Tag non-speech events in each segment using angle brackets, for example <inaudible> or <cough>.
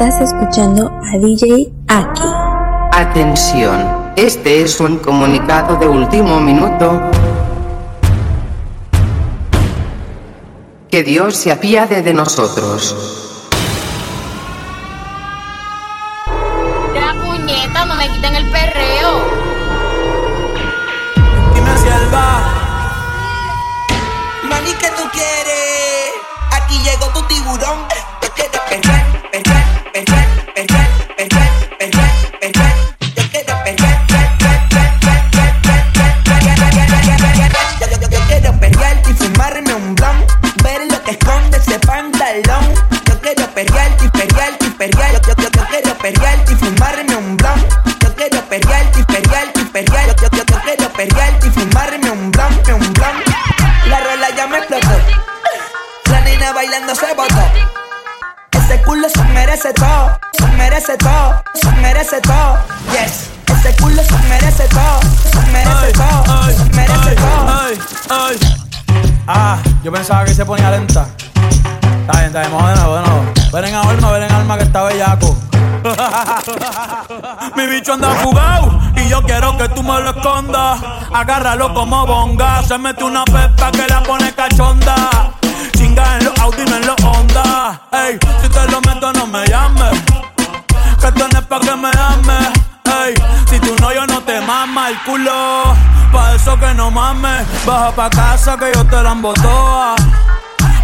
Estás escuchando a DJ Aki. Atención, este es un comunicado de último minuto. Que Dios se apiade de nosotros. Ya puñeta, no me quiten el perreo. Dime sierva. Mami, ¿qué tú quieres? Aquí llegó tu tiburón. Yo quiero perrear, culo se merece todo, se merece todo, se merece todo. Yes. Ese culo se merece todo, se merece todo, se merece todo. ay, ay. Ah, yo pensaba que se ponía lenta. Está bien, está bien, de nuevo. Ven en alma, ven en alma que está bellaco. <laughs> Mi bicho anda fugado y yo quiero que tú me lo escondas. Agárralo como bonga. Se mete una pepa que la pone cachonda. Chinga en los Audi, no en los Ey, si te lo meto, no me llames. Que tienes pa' que me ames. Ey, si tú no, yo no te mama el culo. Pa' eso que no mames. Baja pa' casa que yo te la toa.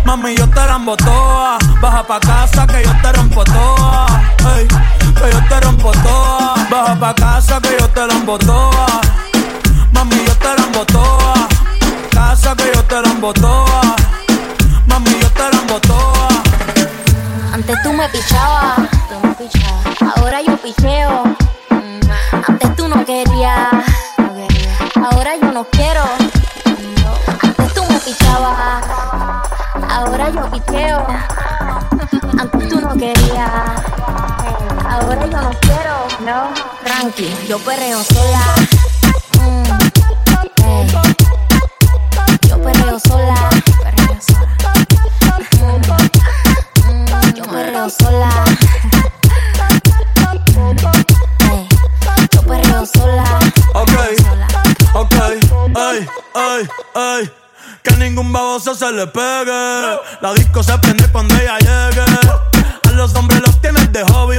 Mami, yo te la toa. Baja pa' casa que yo te rompo toa. Ey, que yo te rompo toa. Baja pa' casa que yo te la toa. Mami, yo te la toa. Casa que yo te la toa. Ahora yo no quiero. No, tranqui, yo perreo sola. Mm, ey. Yo perreo sola. Perreo sola. Mm, Yo perreo sola. Ey, Yo perreo sola. Ok, ok, ay, ay, ay. Que ningún baboso se le pegue. La disco se prende cuando ella llegue. A los hombres los tienes de hobby.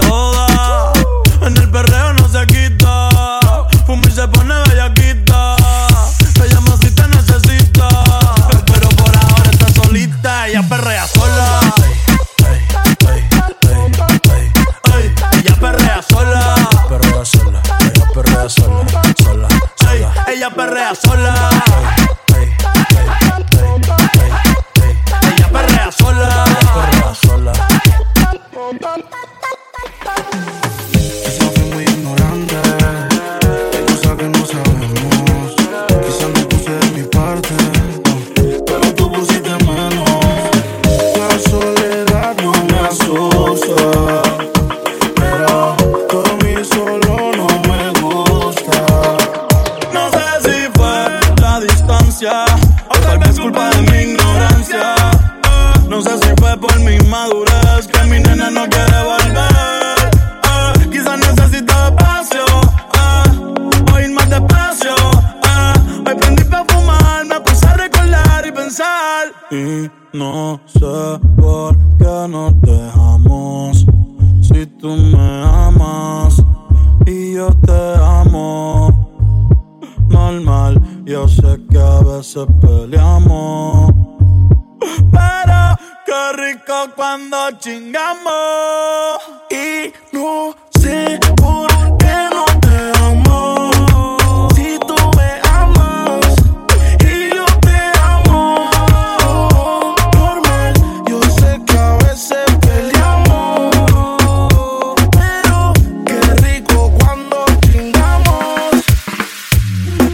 mi nena no quiere volver. Eh, Quizás necesito espacio eh, o ir más despacio. eh. Hoy prendí pa' fumar, me puse a recordar y pensar. Y no sé por qué nos dejamos. Si tú me amas y yo te amo normal. Yo sé que a veces peleamos. Qué rico cuando chingamos. Y no sé por qué no te amo. Si tú me amas y yo te amo. Por Normal, yo sé que a veces peleamos. Pero qué rico cuando chingamos.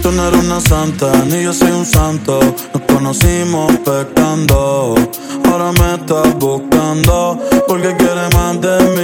Tú no eres una santa, ni yo soy un santo. Nos conocimos pecando me estás buscando porque quiere más de mí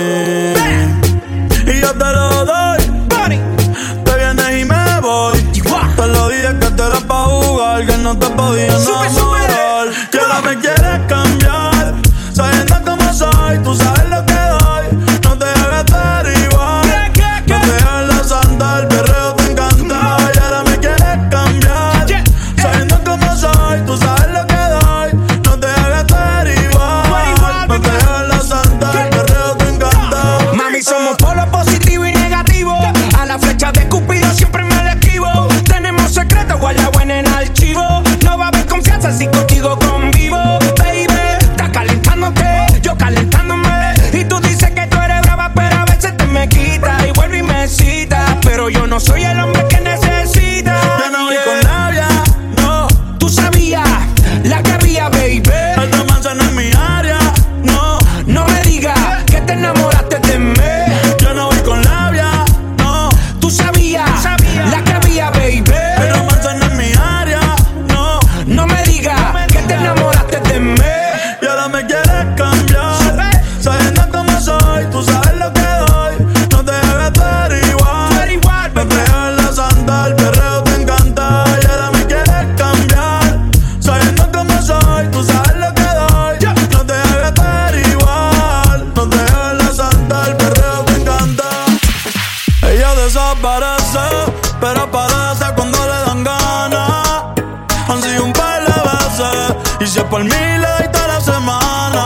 por miles y toda la semana.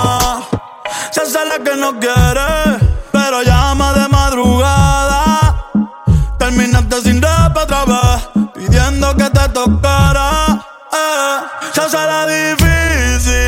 Se hace la que no quiere, pero llama de madrugada. Terminaste sin rap otra vez, pidiendo que te tocara. Eh, se hace la difícil.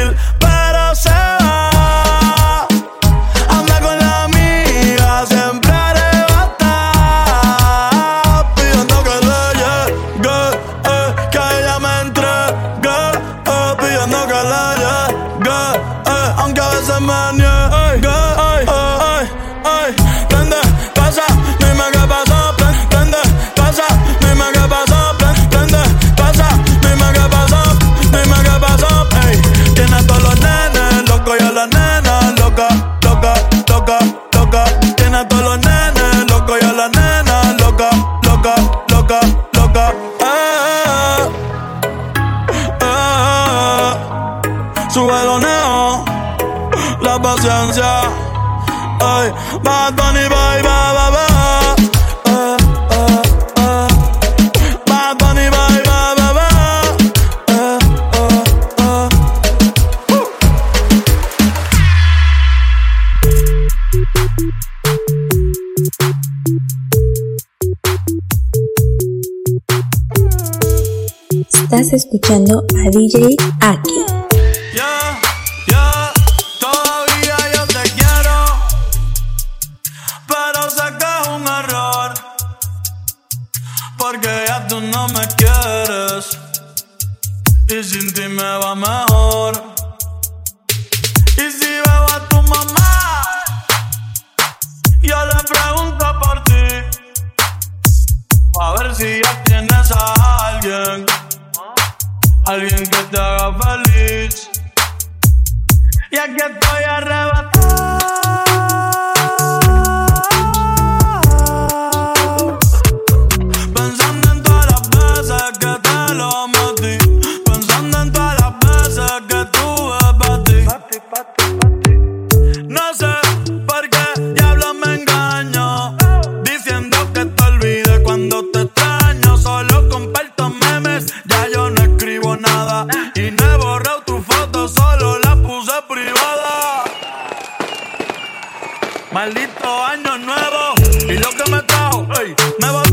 loca, loca, loca, loca. Tiene a todos los nenes loco y a la nena loca, loca, loca, loca. Eh, eh. Sube neón, la paciencia. Ay, Bad Bunny, Escuchando a DJ Aki. Yeah, yeah, todavía yo te quiero, pero sé que es un error, porque ya tú no me quieres y sin ti me va mejor. Y si veo a tu mamá, yo le pregunto. Maldito año nuevo y lo que me trajo, ey, me va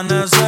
honest